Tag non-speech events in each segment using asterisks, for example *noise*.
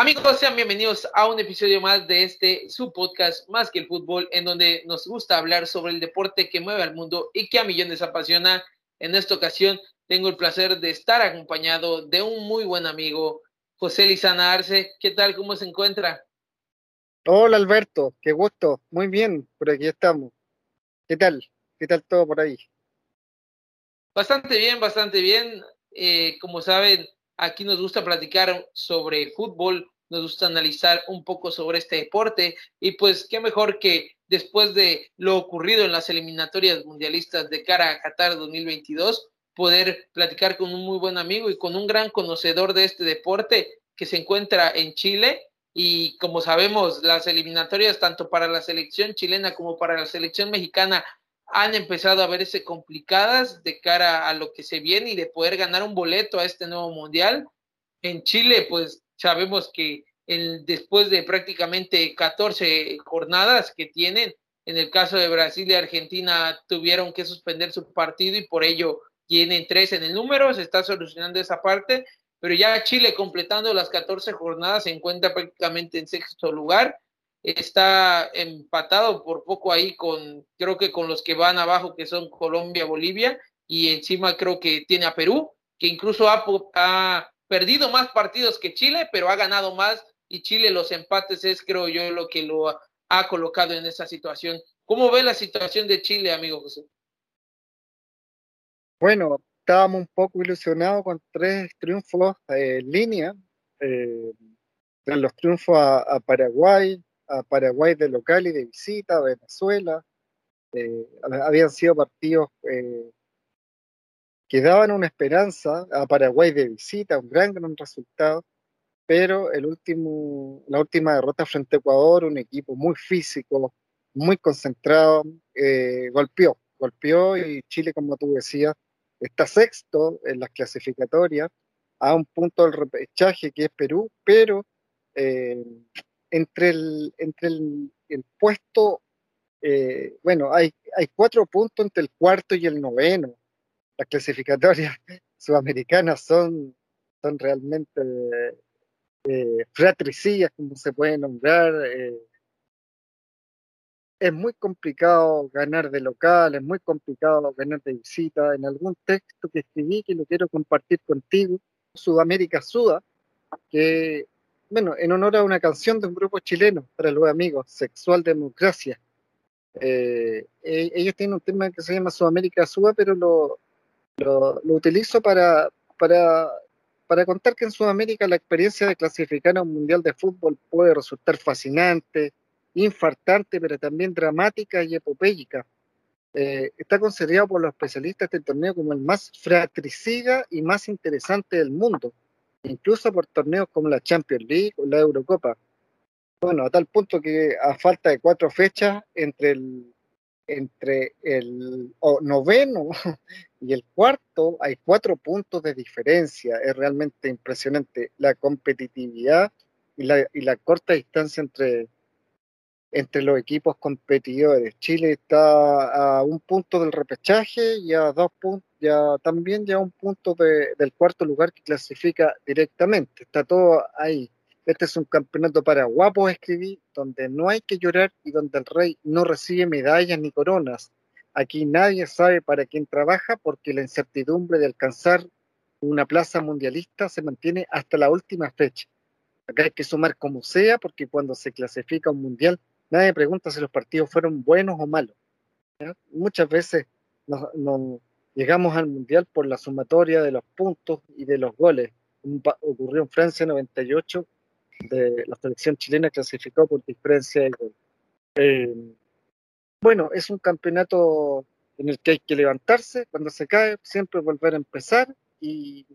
Amigos, sean bienvenidos a un episodio más de este su podcast Más que el fútbol, en donde nos gusta hablar sobre el deporte que mueve al mundo y que a millones apasiona. En esta ocasión tengo el placer de estar acompañado de un muy buen amigo, José Lizana Arce. ¿Qué tal? ¿Cómo se encuentra? Hola Alberto, qué gusto. Muy bien, por aquí estamos. ¿Qué tal? ¿Qué tal todo por ahí? Bastante bien, bastante bien. Eh, como saben, Aquí nos gusta platicar sobre fútbol, nos gusta analizar un poco sobre este deporte y pues qué mejor que después de lo ocurrido en las eliminatorias mundialistas de cara a Qatar 2022, poder platicar con un muy buen amigo y con un gran conocedor de este deporte que se encuentra en Chile. Y como sabemos las eliminatorias tanto para la selección chilena como para la selección mexicana han empezado a verse complicadas de cara a lo que se viene y de poder ganar un boleto a este nuevo mundial. En Chile, pues sabemos que el, después de prácticamente 14 jornadas que tienen, en el caso de Brasil y Argentina tuvieron que suspender su partido y por ello tienen tres en el número, se está solucionando esa parte, pero ya Chile completando las 14 jornadas se encuentra prácticamente en sexto lugar está empatado por poco ahí con, creo que con los que van abajo, que son Colombia, Bolivia, y encima creo que tiene a Perú, que incluso ha, ha perdido más partidos que Chile, pero ha ganado más, y Chile los empates es, creo yo, lo que lo ha, colocado en esa situación. ¿Cómo ve la situación de Chile, amigo José? Bueno, estábamos un poco ilusionados con tres triunfos en línea. Eh, los triunfos a Paraguay, a Paraguay de local y de visita, a Venezuela. Eh, habían sido partidos eh, que daban una esperanza a Paraguay de visita, un gran, gran resultado, pero el último, la última derrota frente a Ecuador, un equipo muy físico, muy concentrado, eh, golpeó, golpeó y Chile, como tú decías, está sexto en las clasificatorias, a un punto del repechaje que es Perú, pero entre el, entre el, puesto, eh, bueno, hay, hay cuatro puntos entre el cuarto y el noveno. Las clasificatorias *laughs* sudamericanas son, son realmente eh, fratricidas, como se puede nombrar. Eh, es muy complicado ganar de local, es muy complicado ganar de visita. En algún texto que escribí, que lo quiero compartir contigo, Sudamérica Suda, que bueno, en honor a una canción de un grupo chileno para los amigos, Sexual Democracia. Eh, e, ellos tienen un tema que se llama Sudamérica Suba, pero lo, lo, utilizo para, para, para, contar que en Sudamérica la experiencia de clasificar a un mundial de fútbol puede resultar fascinante, infartante, pero también dramática y epopéyica. Eh, está considerado por los especialistas de este torneo como el más fratricida y más interesante del mundo incluso por torneos como la Champions League o la Eurocopa. Bueno, a tal punto que a falta de cuatro fechas entre el, entre el noveno *laughs* y el cuarto hay cuatro puntos de diferencia. Es realmente impresionante la competitividad y la, y la corta distancia entre, entre los equipos competidores. Chile está a un punto del repechaje y a dos puntos, ya también ya a un punto del cuarto lugar que clasifica directamente. Está todo ahí. Este es un campeonato para guapos, escribí, donde no hay que llorar y donde el rey no recibe medallas ni coronas. Aquí nadie sabe para quién trabaja porque la incertidumbre de alcanzar una plaza mundialista se mantiene hasta la última fecha. Acá hay que sumar como sea porque cuando se clasifica un mundial Nadie pregunta si los partidos fueron buenos o malos. Muchas veces nos, llegamos al Mundial por la sumatoria de los puntos y de los goles. Ocurrió en Francia en 98, de la selección chilena clasificó por diferencia de gol. Eh, bueno, es un campeonato en el que hay que levantarse, cuando se cae, siempre volver a empezar y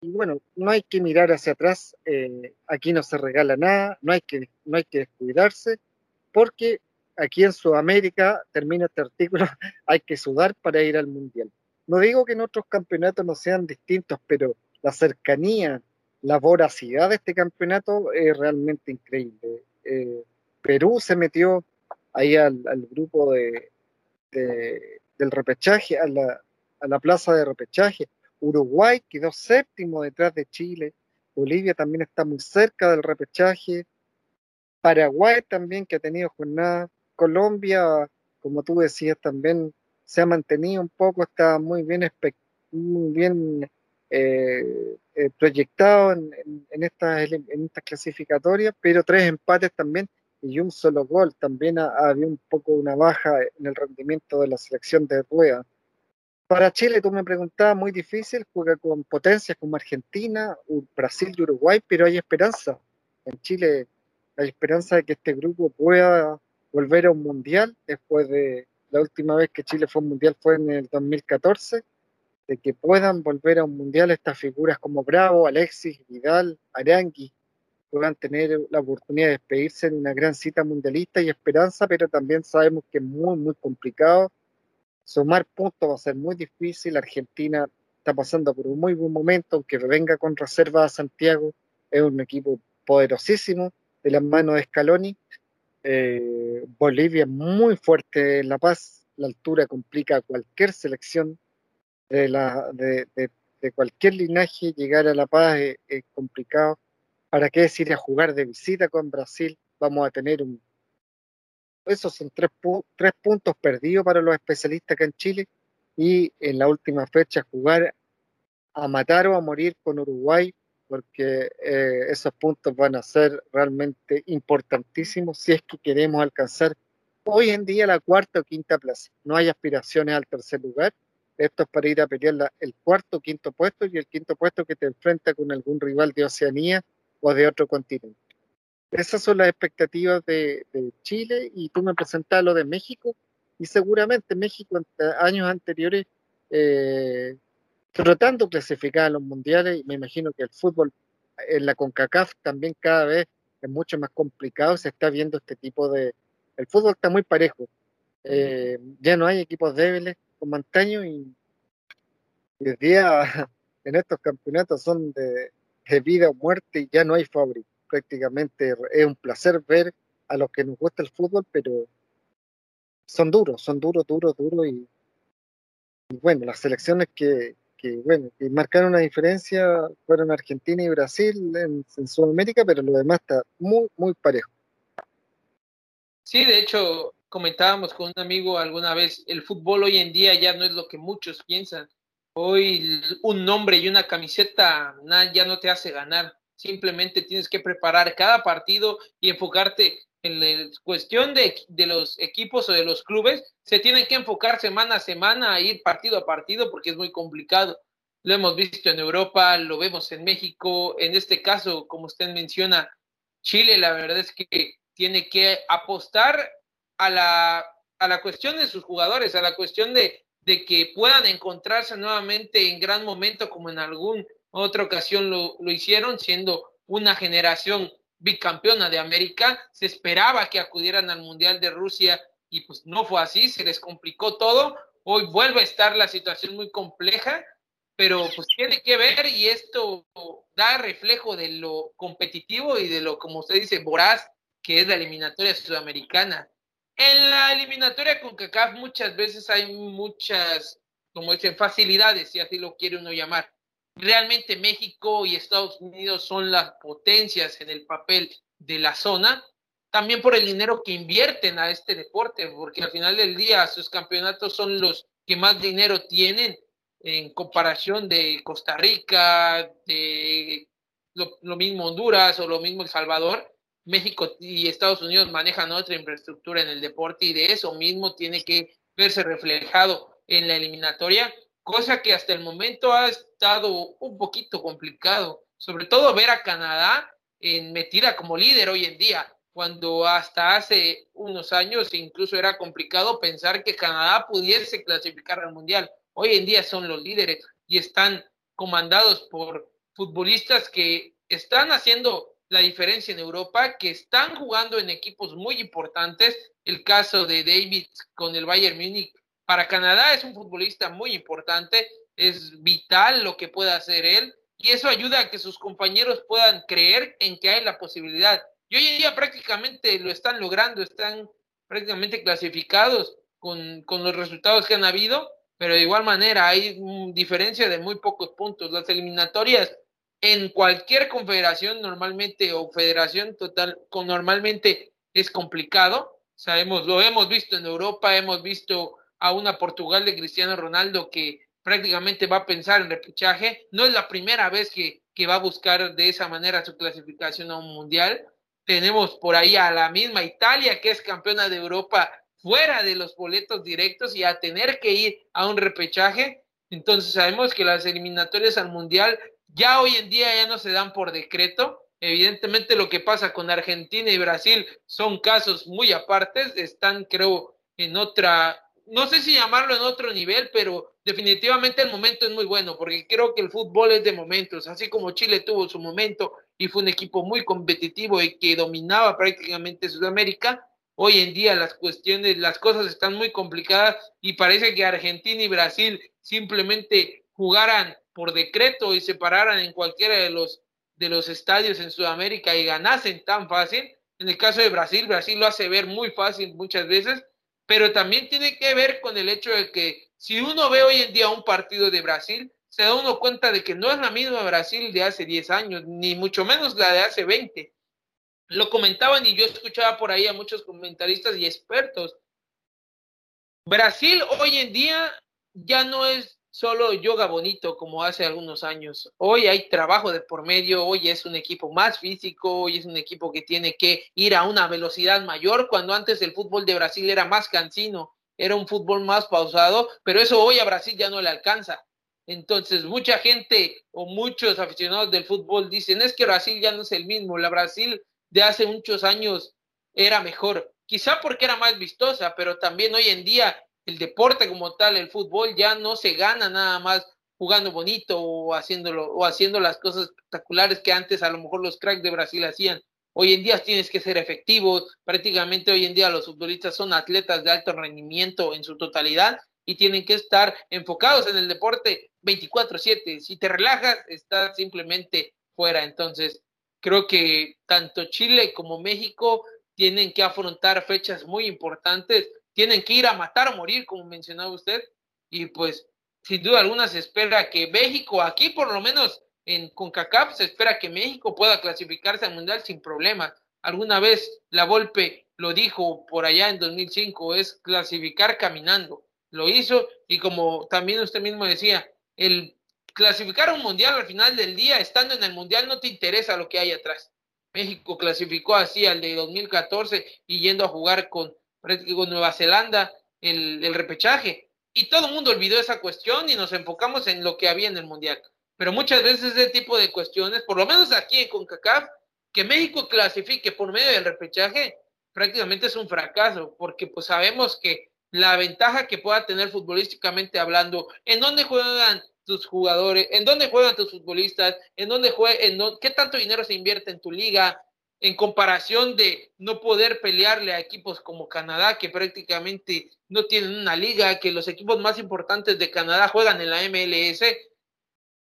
y bueno, no hay que mirar hacia atrás, eh, aquí no se regala nada, no hay que, no hay que descuidarse, porque aquí en Sudamérica, termina este artículo, *laughs* hay que sudar para ir al Mundial. No digo que en otros campeonatos no sean distintos, pero la cercanía, la voracidad de este campeonato es realmente increíble. Eh, Perú se metió ahí al, grupo de, del repechaje, a la, a la plaza de repechaje. Uruguay quedó séptimo detrás de Chile. Bolivia también está muy cerca del repechaje. Paraguay también, que ha tenido jornada. Colombia, como tú decías, también se ha mantenido un poco, está muy bien, eh, eh, proyectado en, estas, clasificatorias, pero tres empates también y un solo gol. También había un poco una baja en el rendimiento de la selección de rueda. Para Chile, tú me preguntabas, muy difícil, juega con potencias como Argentina, Brasil y Uruguay, pero hay esperanza. En Chile hay esperanza de que este grupo pueda volver a un mundial después de la última vez que Chile fue un mundial fue en el 2014, de que puedan volver a un mundial estas figuras como Bravo, Alexis, Vidal, Arangui, puedan tener la oportunidad de despedirse en una gran cita mundialista y esperanza, pero también sabemos que es muy, muy complicado. Sumar puntos va a ser muy difícil. Argentina está pasando por un muy buen momento, aunque venga con reserva a Santiago, es un equipo poderosísimo de las manos de Scaloni. Eh, Bolivia muy fuerte en La Paz, la altura complica a cualquier selección de, la, de, cualquier linaje, llegar a La Paz es, complicado. ¿Para qué decir a jugar de visita con Brasil? Vamos a tener un... Esos son tres, tres puntos perdidos para los especialistas acá en Chile y en la última fecha jugar a matar o a morir con Uruguay porque eh, esos puntos van a ser realmente importantísimos si es que queremos alcanzar hoy en día la cuarta o quinta plaza. No hay aspiraciones al tercer lugar. Esto es para ir a pelear el cuarto o quinto puesto y el quinto puesto que te enfrenta con algún rival de Oceanía o de otro continente. Esas son las expectativas de, Chile y tú me presentas lo de México y seguramente México en años anteriores eh, tratando de clasificar a los mundiales, y me imagino que el fútbol en la CONCACAF también cada vez es mucho más complicado, se está viendo este tipo de... El fútbol está muy parejo, eh, ya no hay equipos débiles como antaño y el día *laughs* en estos campeonatos son de, vida o muerte y ya no hay favorito. Prácticamente es un placer ver a los que nos gusta el fútbol, pero son duros, son duros, duros, duros y bueno, las selecciones que, que, bueno, que marcaron una diferencia fueron Argentina y Brasil en, Sudamérica, pero lo demás está muy, muy parejo. Sí, de hecho, comentábamos con un amigo alguna vez, el fútbol hoy en día ya no es lo que muchos piensan. Hoy un nombre y una camiseta ya no te hace ganar. Simplemente tienes que preparar cada partido y enfocarte en la cuestión de, de, los equipos o de los clubes, se tienen que enfocar semana a semana a ir partido a partido porque es muy complicado. Lo hemos visto en Europa, lo vemos en México, en este caso, como usted menciona, Chile, la verdad es que tiene que apostar a la, a la cuestión de sus jugadores, a la cuestión de, de que puedan encontrarse nuevamente en gran momento como en alguna otra ocasión lo, lo hicieron, siendo una generación bicampeona de América, se esperaba que acudieran al Mundial de Rusia y pues no fue así, se les complicó todo. Hoy vuelve a estar la situación muy compleja, pero pues tiene que ver y esto da reflejo de lo competitivo y de lo, como usted dice, voraz, que es la eliminatoria sudamericana. En la eliminatoria con CACAF muchas veces hay muchas, como dicen, facilidades, si así lo quiere uno llamar realmente México y Estados Unidos son las potencias en el papel de la zona, también por el dinero que invierten a este deporte, porque al final del día sus campeonatos son los que más dinero tienen en comparación de Costa Rica, de lo, mismo Honduras o lo mismo El Salvador. México y Estados Unidos manejan otra infraestructura en el deporte y de eso mismo tiene que verse reflejado en la eliminatoria cosa que hasta el momento ha estado un poquito complicado, sobre todo ver a Canadá en metida como líder hoy en día, cuando hasta hace unos años incluso era complicado pensar que Canadá pudiese clasificar al Mundial. Hoy en día son los líderes y están comandados por futbolistas que están haciendo la diferencia en Europa, que están jugando en equipos muy importantes. El caso de David con el Bayern Múnich para Canadá es un futbolista muy importante, es vital lo que pueda hacer él y eso ayuda a que sus compañeros puedan creer en que hay la posibilidad. Y hoy en día prácticamente lo están logrando, están prácticamente clasificados con, con los resultados que han habido, pero de igual manera hay diferencia de muy pocos puntos. Las eliminatorias en cualquier confederación normalmente o federación total, normalmente es complicado. Sabemos, lo hemos visto en Europa, hemos visto a una Portugal de Cristiano Ronaldo que prácticamente va a pensar en repechaje. No es la primera vez que, que va a buscar de esa manera su clasificación a un mundial. Tenemos por ahí a la misma Italia, que es campeona de Europa fuera de los boletos directos y a tener que ir a un repechaje. Entonces sabemos que las eliminatorias al mundial ya hoy en día ya no se dan por decreto. Evidentemente lo que pasa con Argentina y Brasil son casos muy apartes, están creo en otra, no sé si llamarlo en otro nivel, pero definitivamente el momento es muy bueno, porque creo que el fútbol es de momentos, así como Chile tuvo su momento y fue un equipo muy competitivo y que dominaba prácticamente Sudamérica, hoy en día las cuestiones, las cosas están muy complicadas y parece que Argentina y Brasil simplemente jugaran por decreto y se pararan en cualquiera de los, de los estadios en Sudamérica y ganasen tan fácil. En el caso de Brasil, Brasil lo hace ver muy fácil muchas veces, pero también tiene que ver con el hecho de que si uno ve hoy en día un partido de Brasil, se da uno cuenta de que no es la misma Brasil de hace 10 años, ni mucho menos la de hace 20. Lo comentaban y yo escuchaba por ahí a muchos comentaristas y expertos. Brasil hoy en día ya no es solo yoga bonito como hace algunos años. Hoy hay trabajo de por medio, hoy es un equipo más físico, hoy es un equipo que tiene que ir a una velocidad mayor, cuando antes el fútbol de Brasil era más cansino, era un fútbol más pausado, pero eso hoy a Brasil ya no le alcanza. Entonces, mucha gente o muchos aficionados del fútbol dicen, es que Brasil ya no es el mismo, la Brasil de hace muchos años era mejor, quizá porque era más vistosa, pero también hoy en día el deporte como tal, el fútbol, ya no se gana nada más jugando bonito o haciéndolo o haciendo las cosas espectaculares que antes a lo mejor los cracks de Brasil hacían. Hoy en día tienes que ser efectivo, prácticamente hoy en día los futbolistas son atletas de alto rendimiento en su totalidad y tienen que estar enfocados en el deporte 24/7. Si te relajas, estás simplemente fuera. Entonces, creo que tanto Chile como México tienen que afrontar fechas muy importantes tienen que ir a matar o morir, como mencionaba usted, y pues sin duda alguna se espera que México, aquí por lo menos en CONCACAF, se espera que México pueda clasificarse al Mundial sin problemas. Alguna vez la Volpe lo dijo por allá en 2005, es clasificar caminando. Lo hizo y como también usted mismo decía, el clasificar un mundial al final del día, estando en el mundial, no te interesa lo que hay atrás. México clasificó así al de 2014 y yendo a jugar con con Nueva Zelanda el, el repechaje. Y todo el mundo olvidó esa cuestión y nos enfocamos en lo que había en el Mundial. Pero muchas veces ese tipo de cuestiones, por lo menos aquí en CONCACAF, que México clasifique por medio del repechaje, prácticamente es un fracaso, porque pues sabemos que la ventaja que pueda tener futbolísticamente hablando, en dónde juegan tus jugadores, en dónde juegan tus futbolistas, en dónde juegan, en qué tanto dinero se invierte en tu liga, en comparación de no poder pelearle a equipos como Canadá, que prácticamente no tienen una liga, que los equipos más importantes de Canadá juegan en la MLS,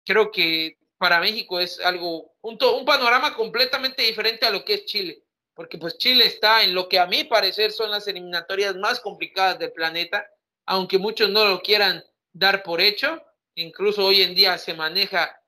creo que para México es algo, un, un panorama completamente diferente a lo que es Chile, porque pues Chile está en lo que a mi parecer son las eliminatorias más complicadas del planeta, aunque muchos no lo quieran dar por hecho, incluso hoy en día se maneja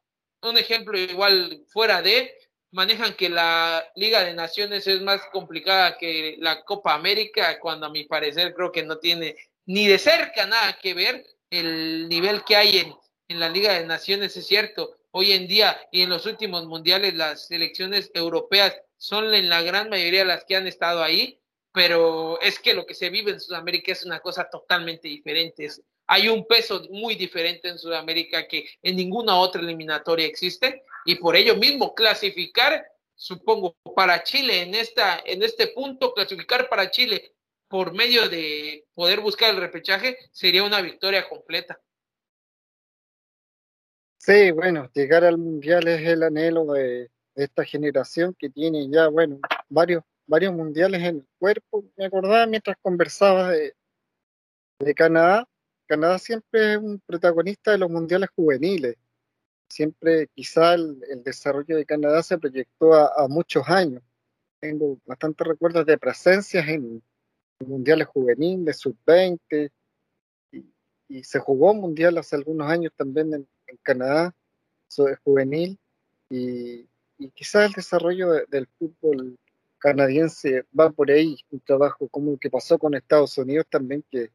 un ejemplo igual fuera de manejan que la Liga de Naciones es más complicada que la Copa América, cuando a mi parecer creo que no tiene ni de cerca nada que ver el nivel que hay en, en la Liga de Naciones, es cierto. Hoy en día y en los últimos mundiales las selecciones europeas son en la gran mayoría las que han estado ahí, pero es que lo que se vive en Sudamérica es una cosa totalmente diferente. hay un peso muy diferente en Sudamérica que en ninguna otra eliminatoria existe y por ello mismo clasificar, supongo, para Chile en, esta, en este punto, clasificar para Chile por medio de poder buscar el repechaje sería una victoria completa. Sí, bueno, llegar al Mundial es el anhelo de, esta generación que tiene ya, bueno, varios, varios mundiales en el cuerpo. Me acordaba mientras conversaba de, de Canadá. Canadá siempre es un protagonista de los mundiales juveniles. Siempre quizá el, desarrollo de Canadá se proyectó a, muchos años. Tengo bastantes recuerdos de presencias en, mundiales juveniles, sub-20, y, se jugó un mundial hace algunos años también en, Canadá, juvenil, y, y quizás el desarrollo del fútbol canadiense va por ahí, un trabajo como el que pasó con Estados Unidos también, que,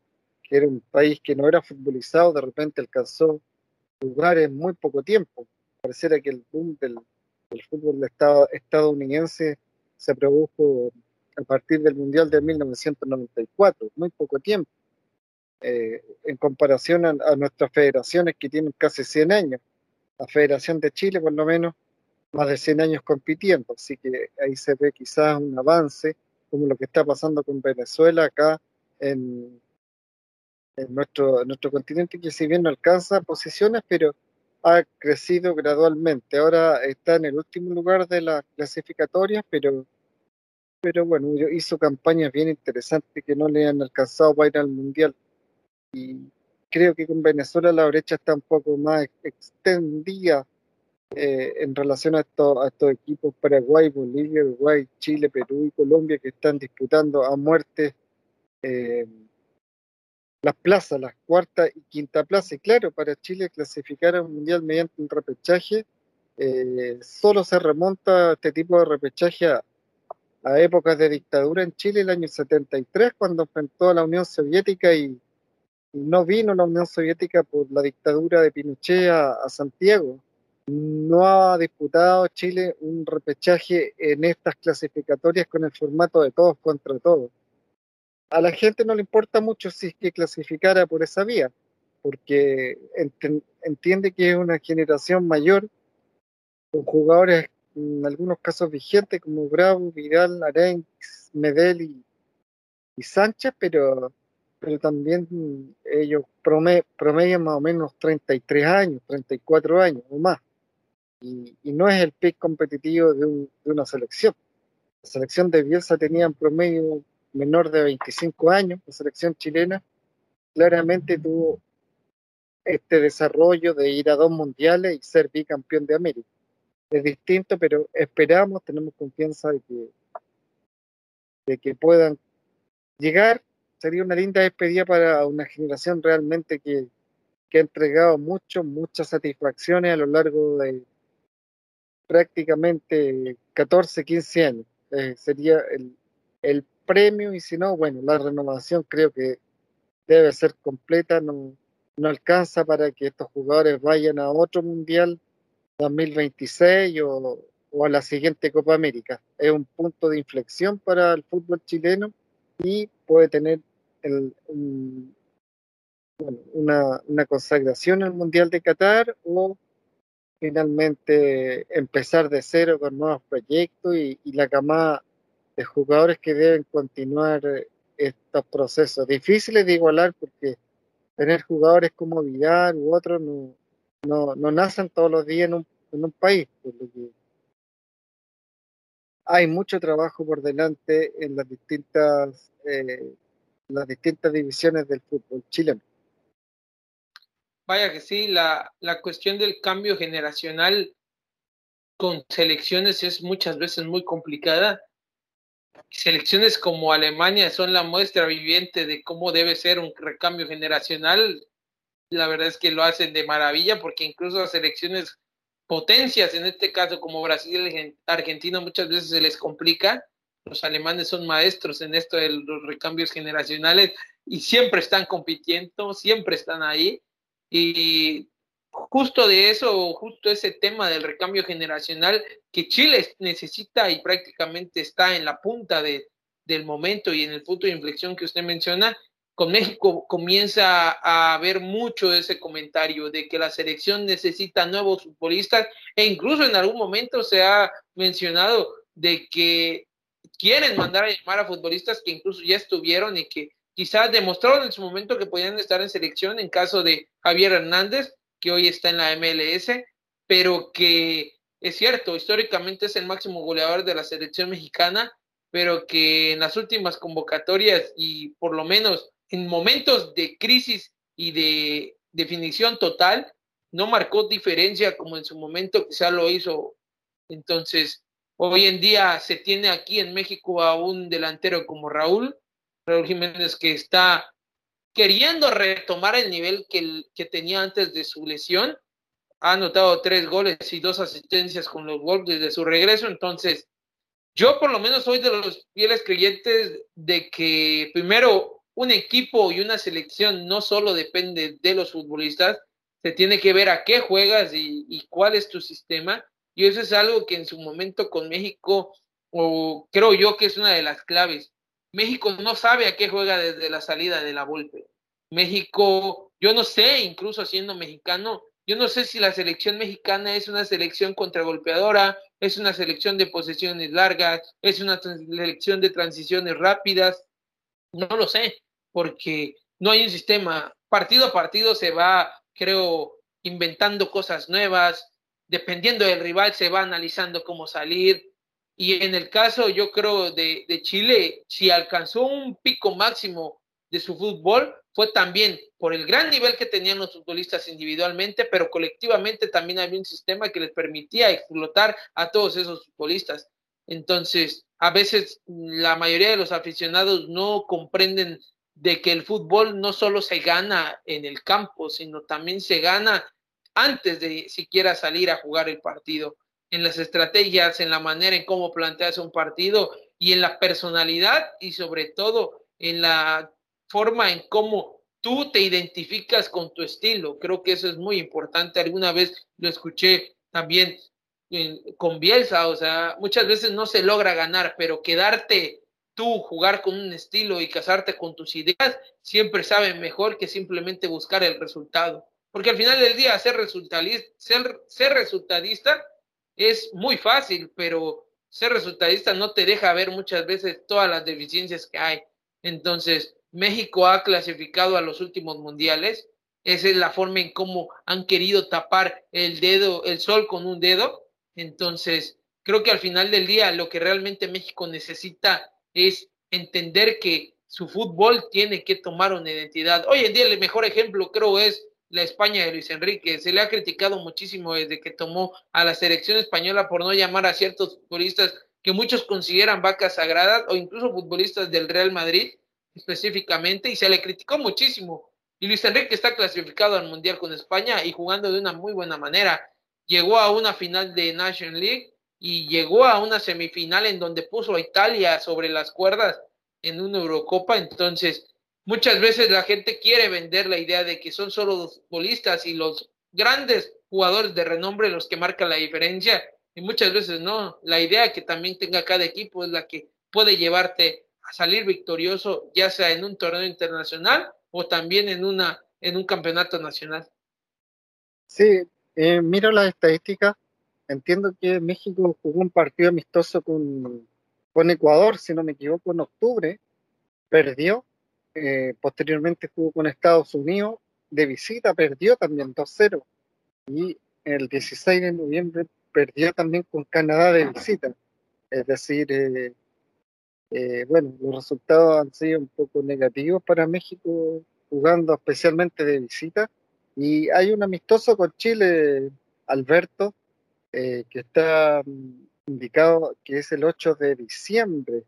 era un país que no era futbolizado, de repente alcanzó lugar en muy poco tiempo. Pareciera que el boom del, fútbol de estado, estadounidense se produjo a partir del Mundial de 1994, muy poco tiempo, eh, en comparación a, a, nuestras federaciones que tienen casi 100 años. La Federación de Chile, por lo menos, más de 100 años compitiendo, así que ahí se ve quizás un avance, como lo que está pasando con Venezuela acá en, nuestro, nuestro continente, que si bien no alcanza posiciones, pero ha crecido gradualmente. Ahora está en el último lugar de las clasificatorias, pero, pero bueno, hizo campañas bien interesantes que no le han alcanzado para ir al Mundial. Y creo que con Venezuela la brecha está un poco más extendida eh, en relación a, estos equipos Paraguay, Bolivia, Uruguay, Chile, Perú y Colombia que están disputando a muerte eh, las plazas, las cuarta y quinta plaza. Y claro, para Chile clasificar a un mundial mediante un repechaje, eh, solo se remonta este tipo de repechaje a, épocas de dictadura en Chile, el año 73, cuando enfrentó a la Unión Soviética y, no vino la Unión Soviética por la dictadura de Pinochet a Santiago no ha disputado Chile un repechaje en estas clasificatorias con el formato de todos contra todos. A la gente no le importa mucho si es que clasificara por esa vía, porque entiende que es una generación mayor, con jugadores en algunos casos vigentes como Bravo, Vidal, Arenx, Medel y, Sánchez, pero, pero también ellos promedian más o menos 33 años, 34 años o más y, no es el pick competitivo de, una selección. La selección de Bielsa tenía en promedio menor de 25 años, la selección chilena claramente tuvo este desarrollo de ir a dos mundiales y ser bicampeón de América. Es distinto, pero esperamos, tenemos confianza de que, de que puedan llegar. Sería una linda despedida para una generación realmente que, que ha entregado mucho, muchas satisfacciones a lo largo de, prácticamente 14, 15 años. Eh, sería el, el, premio y si no, bueno, la renovación creo que debe ser completa, no, no alcanza para que estos jugadores vayan a otro mundial 2026 o, o a la siguiente Copa América. Es un punto de inflexión para el fútbol chileno y puede tener el, una, una consagración al Mundial de Qatar o finalmente empezar de cero con nuevos proyectos y, la camada de jugadores que deben continuar eh, estos procesos difíciles de igualar porque tener jugadores como Vidal u otros no, no, no nacen todos los días en un, en un país. hay mucho trabajo por delante en las distintas, eh, las distintas divisiones del fútbol chileno. Vaya que sí, la, la cuestión del cambio generacional con selecciones es muchas veces muy complicada. Selecciones como Alemania son la muestra viviente de cómo debe ser un recambio generacional. La verdad es que lo hacen de maravilla porque incluso a selecciones potencias, en este caso como Brasil y Argentina, muchas veces se les complica. Los alemanes son maestros en esto de los recambios generacionales y siempre están compitiendo, siempre están ahí. Y justo de eso, justo ese tema del recambio generacional que Chile necesita y prácticamente está en la punta de, del momento y en el punto de inflexión que usted menciona, con México comienza a haber mucho ese comentario de que la selección necesita nuevos futbolistas e incluso en algún momento se ha mencionado de que quieren mandar a llamar a futbolistas que incluso ya estuvieron y que quizás demostraron en su momento que podían estar en selección en caso de Javier Hernández, que hoy está en la MLS, pero que es cierto, históricamente es el máximo goleador de la selección mexicana, pero que en las últimas convocatorias y por lo menos en momentos de crisis y de definición total, no marcó diferencia como en su momento quizá lo hizo. Entonces, hoy en día se tiene aquí en México a un delantero como Raúl, Raúl Jiménez que está queriendo retomar el nivel que, que tenía antes de su lesión. Ha anotado tres goles y dos asistencias con los Wolves desde su regreso. Entonces, yo por lo menos soy de los fieles creyentes de que primero un equipo y una selección no solo depende de los futbolistas, se tiene que ver a qué juegas y, y cuál es tu sistema. Y eso es algo que en su momento con México, o creo yo que es una de las claves. México no sabe a qué juega desde la salida de la Volpe. México, yo no sé, incluso siendo mexicano, yo no sé si la selección mexicana es una selección contragolpeadora, es una selección de posesiones largas, es una selección de transiciones rápidas. No lo sé, porque no hay un sistema. Partido a partido se va, creo, inventando cosas nuevas. Dependiendo del rival, se va analizando cómo salir. Y en el caso, yo creo, de, de Chile, si alcanzó un pico máximo de su fútbol, fue también por el gran nivel que tenían los futbolistas individualmente, pero colectivamente también había un sistema que les permitía explotar a todos esos futbolistas. Entonces, a veces la mayoría de los aficionados no comprenden de que el fútbol no solo se gana en el campo, sino también se gana antes de siquiera salir a jugar el partido, en las estrategias, en la manera en cómo planteas un partido y en la personalidad y sobre todo en la forma en cómo tú te identificas con tu estilo. Creo que eso es muy importante. Alguna vez lo escuché también con Bielsa, o sea, muchas veces no se logra ganar, pero quedarte tú, jugar con un estilo y casarte con tus ideas, siempre sabe mejor que simplemente buscar el resultado. Porque al final del día, ser resultadista, ser, ser resultadista es muy fácil, pero ser resultadista no te deja ver muchas veces todas las deficiencias que hay. Entonces, México ha clasificado a los últimos mundiales. Esa es la forma en cómo han querido tapar el dedo, el sol con un dedo. Entonces, creo que al final del día lo que realmente México necesita es entender que su fútbol tiene que tomar una identidad. Hoy en día el mejor ejemplo creo es la España de Luis Enrique. Se le ha criticado muchísimo desde que tomó a la selección española por no llamar a ciertos futbolistas que muchos consideran vacas sagradas o incluso futbolistas del Real Madrid específicamente y se le criticó muchísimo. Y Luis Enrique está clasificado al Mundial con España y jugando de una muy buena manera. Llegó a una final de National League y llegó a una semifinal en donde puso a Italia sobre las cuerdas en una Eurocopa. Entonces, muchas veces la gente quiere vender la idea de que son solo los futbolistas y los grandes jugadores de renombre los que marcan la diferencia. Y muchas veces no. La idea que también tenga cada equipo es la que puede llevarte a salir victorioso, ya sea en un torneo internacional o también en, una, en un campeonato nacional. Sí, eh, mira las estadísticas. Entiendo que México jugó un partido amistoso con, con Ecuador, si no me equivoco, en octubre. Perdió. Eh, posteriormente jugó con Estados Unidos de visita, perdió también 2-0. Y el 16 de noviembre perdió también con Canadá de visita. Es decir, eh, eh, bueno, los resultados han sido un poco negativos para México, jugando especialmente de visita. Y hay un amistoso con Chile, Alberto, eh, que está mm, indicado que es el 8 de diciembre.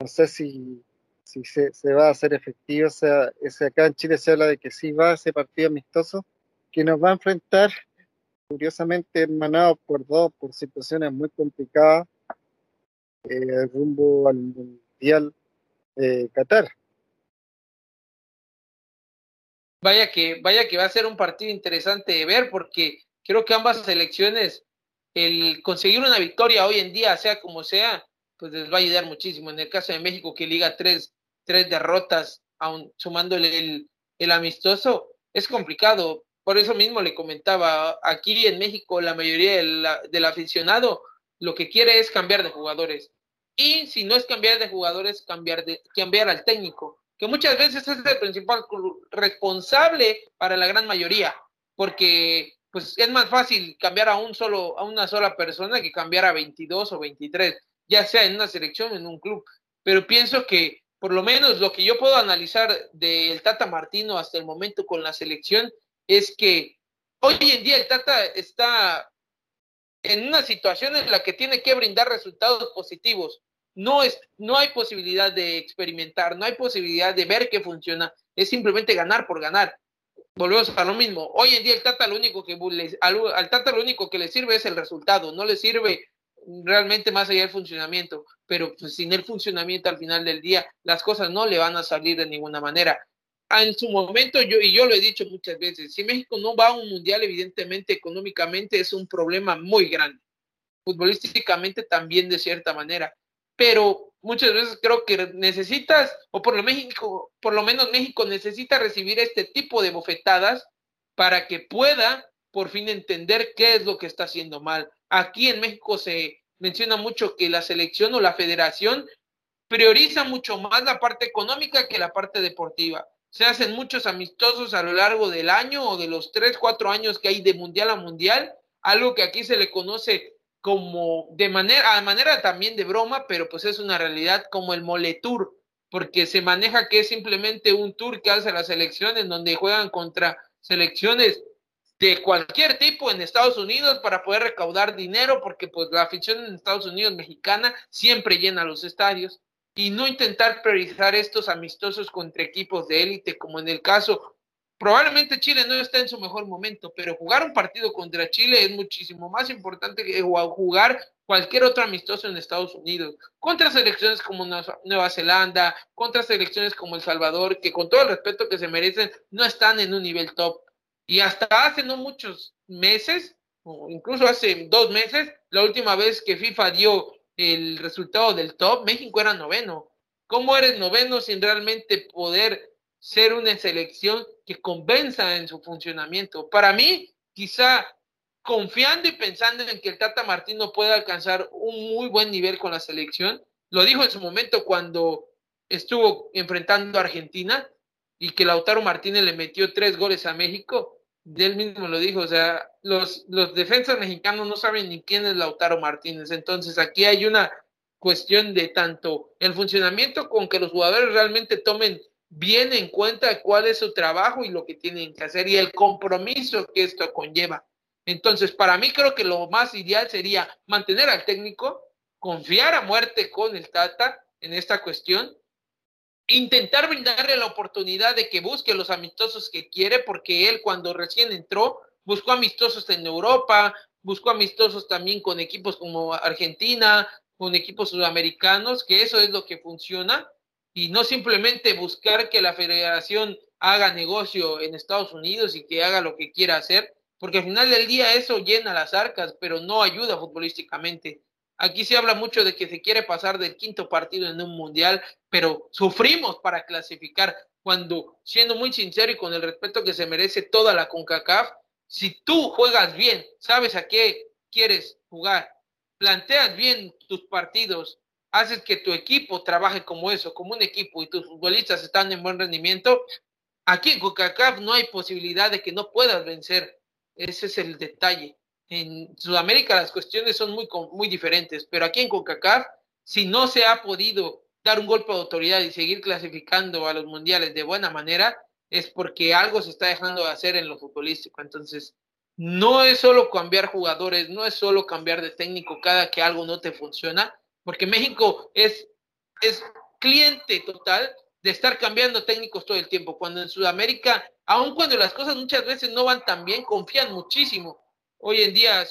No sé si, si se, va a hacer efectivo, o sea, ese acá en Chile se habla de que sí va a ese partido amistoso, que nos va a enfrentar, curiosamente, hermanado por dos, por situaciones muy complicadas eh, rumbo al Mundial de Qatar. Vaya que, vaya que va a ser un partido interesante de ver porque creo que ambas selecciones, el conseguir una victoria hoy en día, sea como sea, pues les va a ayudar muchísimo. En el caso de México, que liga tres, tres derrotas, aún sumándole el, el amistoso, es complicado. Por eso mismo le comentaba, aquí en México la mayoría del, del aficionado lo que quiere es cambiar de jugadores. Y si no es cambiar de jugadores, cambiar, de, cambiar al técnico, que muchas veces es el principal responsable para la gran mayoría, porque pues es más fácil cambiar a un solo, a una sola persona que cambiar a 22 o 23, ya sea en una selección o en un club. Pero pienso que por lo menos lo que yo puedo analizar del Tata Martino hasta el momento con la selección es que hoy en día el Tata está en una situación en la que tiene que brindar resultados positivos. No, es, no hay posibilidad de experimentar, no hay posibilidad de ver qué funciona, es simplemente ganar por ganar. Volvemos a lo mismo. Hoy en día el Tata lo único que al, Tata lo único que le sirve es el resultado, no le sirve realmente más allá del funcionamiento, pero pues, sin el funcionamiento al final del día las cosas no le van a salir de ninguna manera. En su momento, yo, y yo lo he dicho muchas veces, si México no va a un mundial, evidentemente económicamente es un problema muy grande, futbolísticamente también de cierta manera, pero muchas veces creo que necesitas, o por lo, México, por lo menos México necesita recibir este tipo de bofetadas para que pueda por fin entender qué es lo que está haciendo mal. Aquí en México se menciona mucho que la selección o la federación prioriza mucho más la parte económica que la parte deportiva. Se hacen muchos amistosos a lo largo del año o de los tres, cuatro años que hay de mundial a mundial, algo que aquí se le conoce como de manera, a manera también de broma, pero pues es una realidad como el Mole Tour, porque se maneja que es simplemente un tour que hace la selección en donde juegan contra selecciones de cualquier tipo en Estados Unidos para poder recaudar dinero, porque pues la afición en Estados Unidos mexicana siempre llena los estadios y no intentar priorizar estos amistosos contra equipos de élite, como en el caso probablemente Chile no está en su mejor momento, pero jugar un partido contra Chile es muchísimo más importante que jugar cualquier otro amistoso en Estados Unidos, contra selecciones como Nueva Zelanda, contra selecciones como El Salvador, que con todo el respeto que se merecen, no están en un nivel top. Y hasta hace no muchos meses, o incluso hace dos meses, la última vez que FIFA dio el resultado del top, México era noveno. ¿Cómo eres noveno sin realmente poder ser una selección que convenza en su funcionamiento. Para mí, quizá confiando y pensando en que el Tata Martino pueda alcanzar un muy buen nivel con la selección, lo dijo en su momento cuando estuvo enfrentando a Argentina y que Lautaro Martínez le metió tres goles a México, él mismo lo dijo, o sea, los, los mexicanos no saben ni quién es Lautaro Martínez, entonces aquí hay una cuestión de tanto el funcionamiento con que los jugadores realmente tomen bien en cuenta cuál es su trabajo y lo que tienen que hacer y el compromiso que esto conlleva. Entonces, para mí creo que lo más ideal sería mantener al técnico, confiar a muerte con el Tata en esta cuestión, intentar brindarle la oportunidad de que busque los amistosos que quiere, porque él cuando recién entró buscó amistosos en Europa, buscó amistosos también con equipos como Argentina, con equipos sudamericanos, que eso es lo que funciona y no simplemente buscar que la federación haga negocio en Estados Unidos y que haga lo que quiera hacer, porque al final del día eso llena las arcas, pero no ayuda futbolísticamente. Aquí se habla mucho de que se quiere pasar del quinto partido en un mundial, pero sufrimos para clasificar cuando, siendo muy sincero y con el respeto que se merece toda la CONCACAF, si tú juegas bien, sabes a qué quieres jugar, planteas bien tus partidos, haces que tu equipo trabaje como eso, como un equipo y tus futbolistas están en buen rendimiento, aquí en CONCACAF no hay posibilidad de que no puedas vencer. Ese es el detalle. En Sudamérica las cuestiones son muy, muy diferentes, pero aquí en CONCACAF, si no se ha podido dar un golpe de autoridad y seguir clasificando a los mundiales de buena manera, es porque algo se está dejando de hacer en lo futbolístico. Entonces, no es solo cambiar jugadores, no es solo cambiar de técnico cada que algo no te funciona, porque México es, es cliente total de estar cambiando técnicos todo el tiempo, cuando en Sudamérica, aun cuando las cosas muchas veces no van tan bien, confían muchísimo. Hoy en día,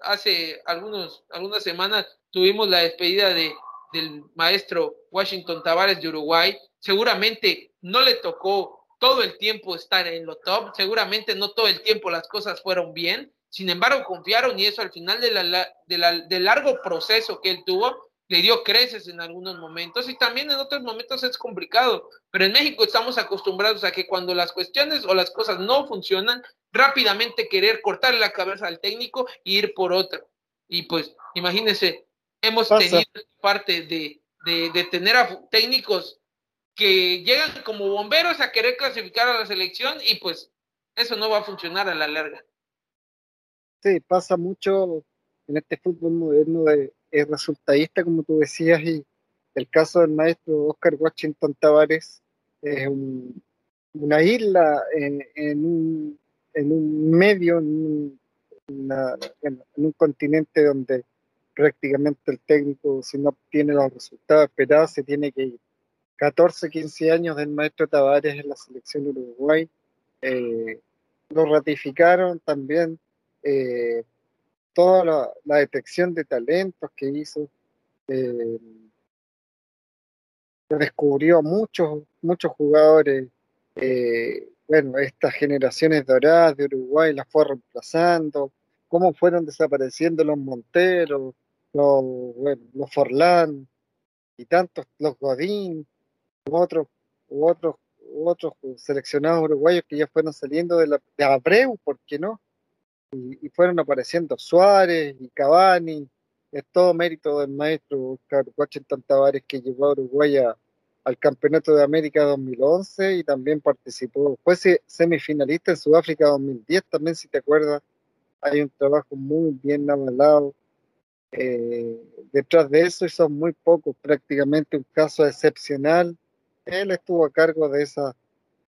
hace algunos, algunas semanas, tuvimos la despedida de, del maestro Washington Tavares de Uruguay. Seguramente no le tocó todo el tiempo estar en lo top, seguramente no todo el tiempo las cosas fueron bien, sin embargo confiaron y eso al final de del largo proceso que él tuvo, le dio creces en algunos momentos y también en otros momentos es complicado. Pero en México estamos acostumbrados a que cuando las cuestiones o las cosas no funcionan, rápidamente querer cortarle la cabeza al técnico e ir por otra. Y pues, imagínense, hemos tenido parte de, de, de tener a técnicos que llegan como bomberos a querer clasificar a la selección y pues eso no va a funcionar a la larga. Sí, pasa mucho en este fútbol moderno de, es resultadista, como tú decías, y el caso del maestro Oscar Washington Tavares es una isla en, un, en, un, medio, en un, continente donde prácticamente el técnico, si no obtiene los resultados esperados, se tiene que ir. 14, 15 años del maestro Tavares en la selección Uruguay. Eh, lo ratificaron también eh, toda la, detección de talentos que hizo. Eh, descubrió muchos, muchos jugadores. Eh, bueno, estas generaciones doradas de Uruguay las fue reemplazando. Cómo fueron desapareciendo los Monteros, los, bueno, Forlán y tantos, los Godín, otros, otros, otros seleccionados uruguayos que ya fueron saliendo de, la, de Abreu, ¿por qué no? y, fueron apareciendo Suárez y Cavani. Es todo mérito del maestro Oscar Tavares que llevó a Uruguay al Campeonato de América 2011 y también participó, fue semifinalista en Sudáfrica 2010, también si te acuerdas, hay un trabajo muy bien avalado. Eh, detrás de eso, y son muy pocos, prácticamente un caso excepcional. Él estuvo a cargo de esa,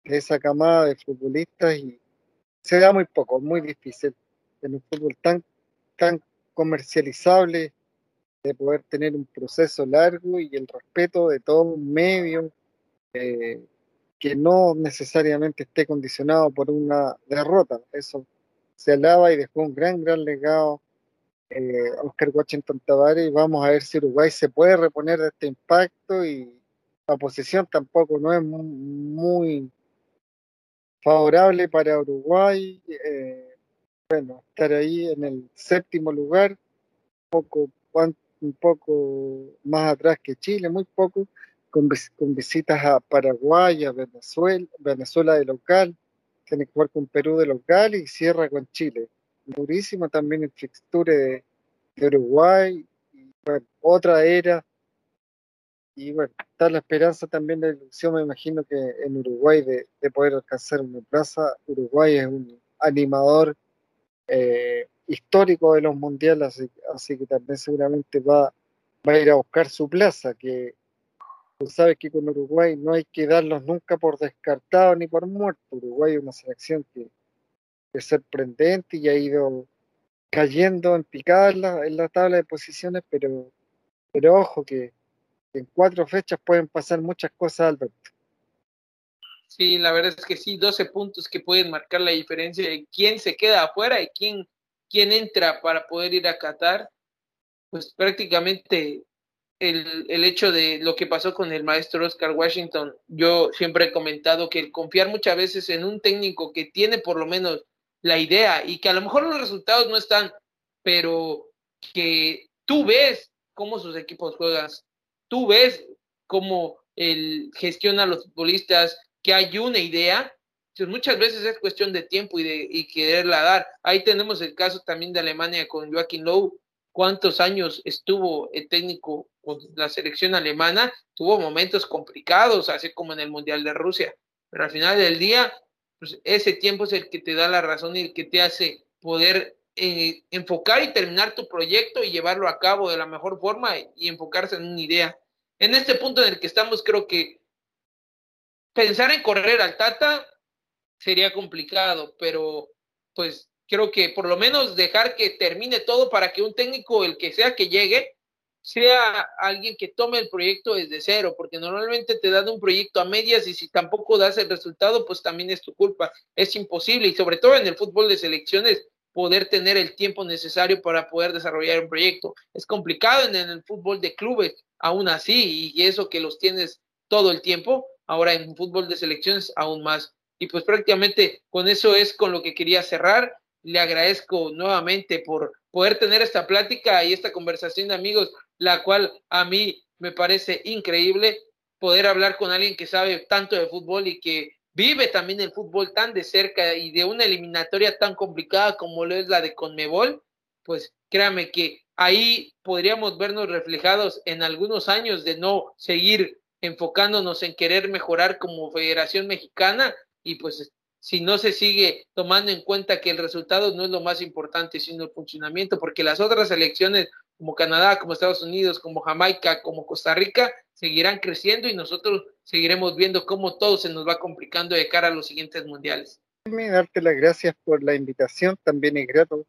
de esa camada de futbolistas y se da muy poco, muy difícil en un fútbol tan, tan comercializable, de poder tener un proceso largo y el respeto de todo un medio eh, que no necesariamente esté condicionado por una derrota. Eso se alaba y dejó un gran, gran legado eh, Oscar Washington Tavares y vamos a ver si Uruguay se puede reponer de este impacto y la posición tampoco no es muy, favorable para Uruguay. Eh, bueno, estar ahí en el séptimo lugar, poco, un poco más atrás que Chile, muy poco, con, visitas a Paraguay, a Venezuela, Venezuela de local, tiene que jugar con Perú de local y cierra con Chile. Durísimo también el fixture de, Uruguay, y, otra era. Y bueno, está la esperanza también de ilusión, me imagino que en Uruguay de, de poder alcanzar una plaza. Uruguay es un animador eh, histórico de los mundiales, así, que también seguramente va, a ir a buscar su plaza, que tú sabes que con Uruguay no hay que darlos nunca por descartado ni por muerto. Uruguay es una selección que, es sorprendente y ha ido cayendo en picada en la, en la tabla de posiciones, pero, pero ojo que en cuatro fechas pueden pasar muchas cosas, Alberto. Sí, la verdad es que sí, 12 puntos que pueden marcar la diferencia de quién se queda afuera y quién, quién entra para poder ir a Qatar. Pues prácticamente el, el, hecho de lo que pasó con el maestro Oscar Washington, yo siempre he comentado que el confiar muchas veces en un técnico que tiene por lo menos la idea y que a lo mejor los resultados no están, pero que tú ves cómo sus equipos juegan, tú ves cómo él gestiona a los futbolistas, que hay una idea, muchas veces es cuestión de tiempo y de quererla dar. Ahí tenemos el caso también de Alemania con Joachim Lowe, cuántos años estuvo el técnico con la selección alemana, tuvo momentos complicados, así como en el Mundial de Rusia, pero al final del día, pues ese tiempo es el que te da la razón y el que te hace poder eh, enfocar y terminar tu proyecto y llevarlo a cabo de la mejor forma y enfocarse en una idea. En este punto en el que estamos, creo que pensar en correr al Tata sería complicado, pero pues creo que por lo menos dejar que termine todo para que un técnico, el que sea que llegue, sea alguien que tome el proyecto desde cero, porque normalmente te dan un proyecto a medias y si tampoco das el resultado, pues también es tu culpa. Es imposible y sobre todo en el fútbol de selecciones poder tener el tiempo necesario para poder desarrollar un proyecto. Es complicado en el fútbol de clubes, aún así, y eso que los tienes todo el tiempo, ahora en fútbol de selecciones aún más. Y pues prácticamente con eso es con lo que quería cerrar. Le agradezco nuevamente por poder tener esta plática y esta conversación de amigos, la cual a mí me parece increíble poder hablar con alguien que sabe tanto de fútbol y que vive también el fútbol tan de cerca y de una eliminatoria tan complicada como lo es la de Conmebol, pues créame que ahí podríamos vernos reflejados en algunos años de no seguir enfocándonos en querer mejorar como Federación Mexicana y pues si no se sigue tomando en cuenta que el resultado no es lo más importante, sino el funcionamiento, porque las otras selecciones como Canadá, como Estados Unidos, como Jamaica, como Costa Rica, seguirán creciendo y nosotros seguiremos viendo cómo todo se nos va complicando de cara a los siguientes mundiales. Darte las gracias por la invitación, también es grato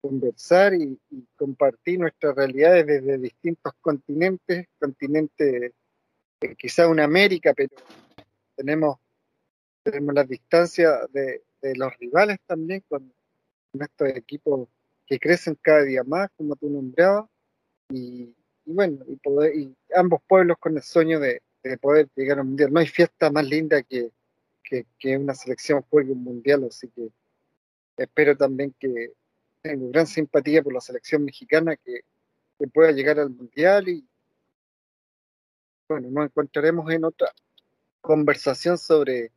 conversar y, compartir nuestras realidades desde distintos continentes, continente eh, quizá una América, pero tenemos, tenemos la distancia de, los rivales también con, estos equipos que crecen cada día más, como tú nombrabas, y, bueno, y, poder, y ambos pueblos con el sueño de, poder llegar al mundial. No hay fiesta más linda que, que, que una selección juegue un mundial, así que espero también que tengo gran simpatía por la selección mexicana que, pueda llegar al mundial y bueno, nos encontraremos en otra conversación sobre,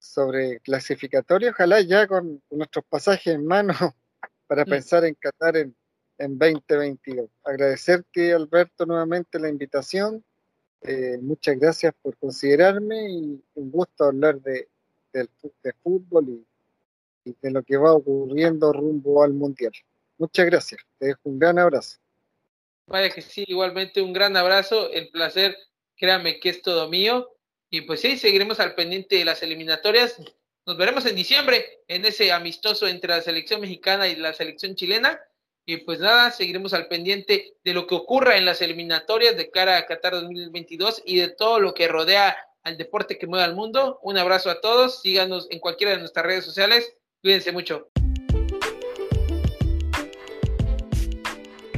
sobre clasificatoria, ojalá ya con, nuestros pasajes en mano *laughs* para pensar en Qatar en, en 2022. Agradecerte, Alberto, nuevamente la invitación. Eh, muchas gracias por considerarme y un gusto hablar de, de, de fútbol y y de lo que va ocurriendo rumbo al Mundial. Muchas gracias, te dejo un gran abrazo. Vaya que sí, igualmente un gran abrazo, el placer, créame que es todo mío. Y pues sí, seguiremos al pendiente de las eliminatorias. Nos veremos en diciembre en ese amistoso entre la selección mexicana y la selección chilena. Y pues nada, seguiremos al pendiente de lo que ocurra en las eliminatorias de cara a Qatar 2022 y de todo lo que rodea al deporte que mueve al mundo. Un abrazo a todos, síganos en cualquiera de nuestras redes sociales Cuídense mucho.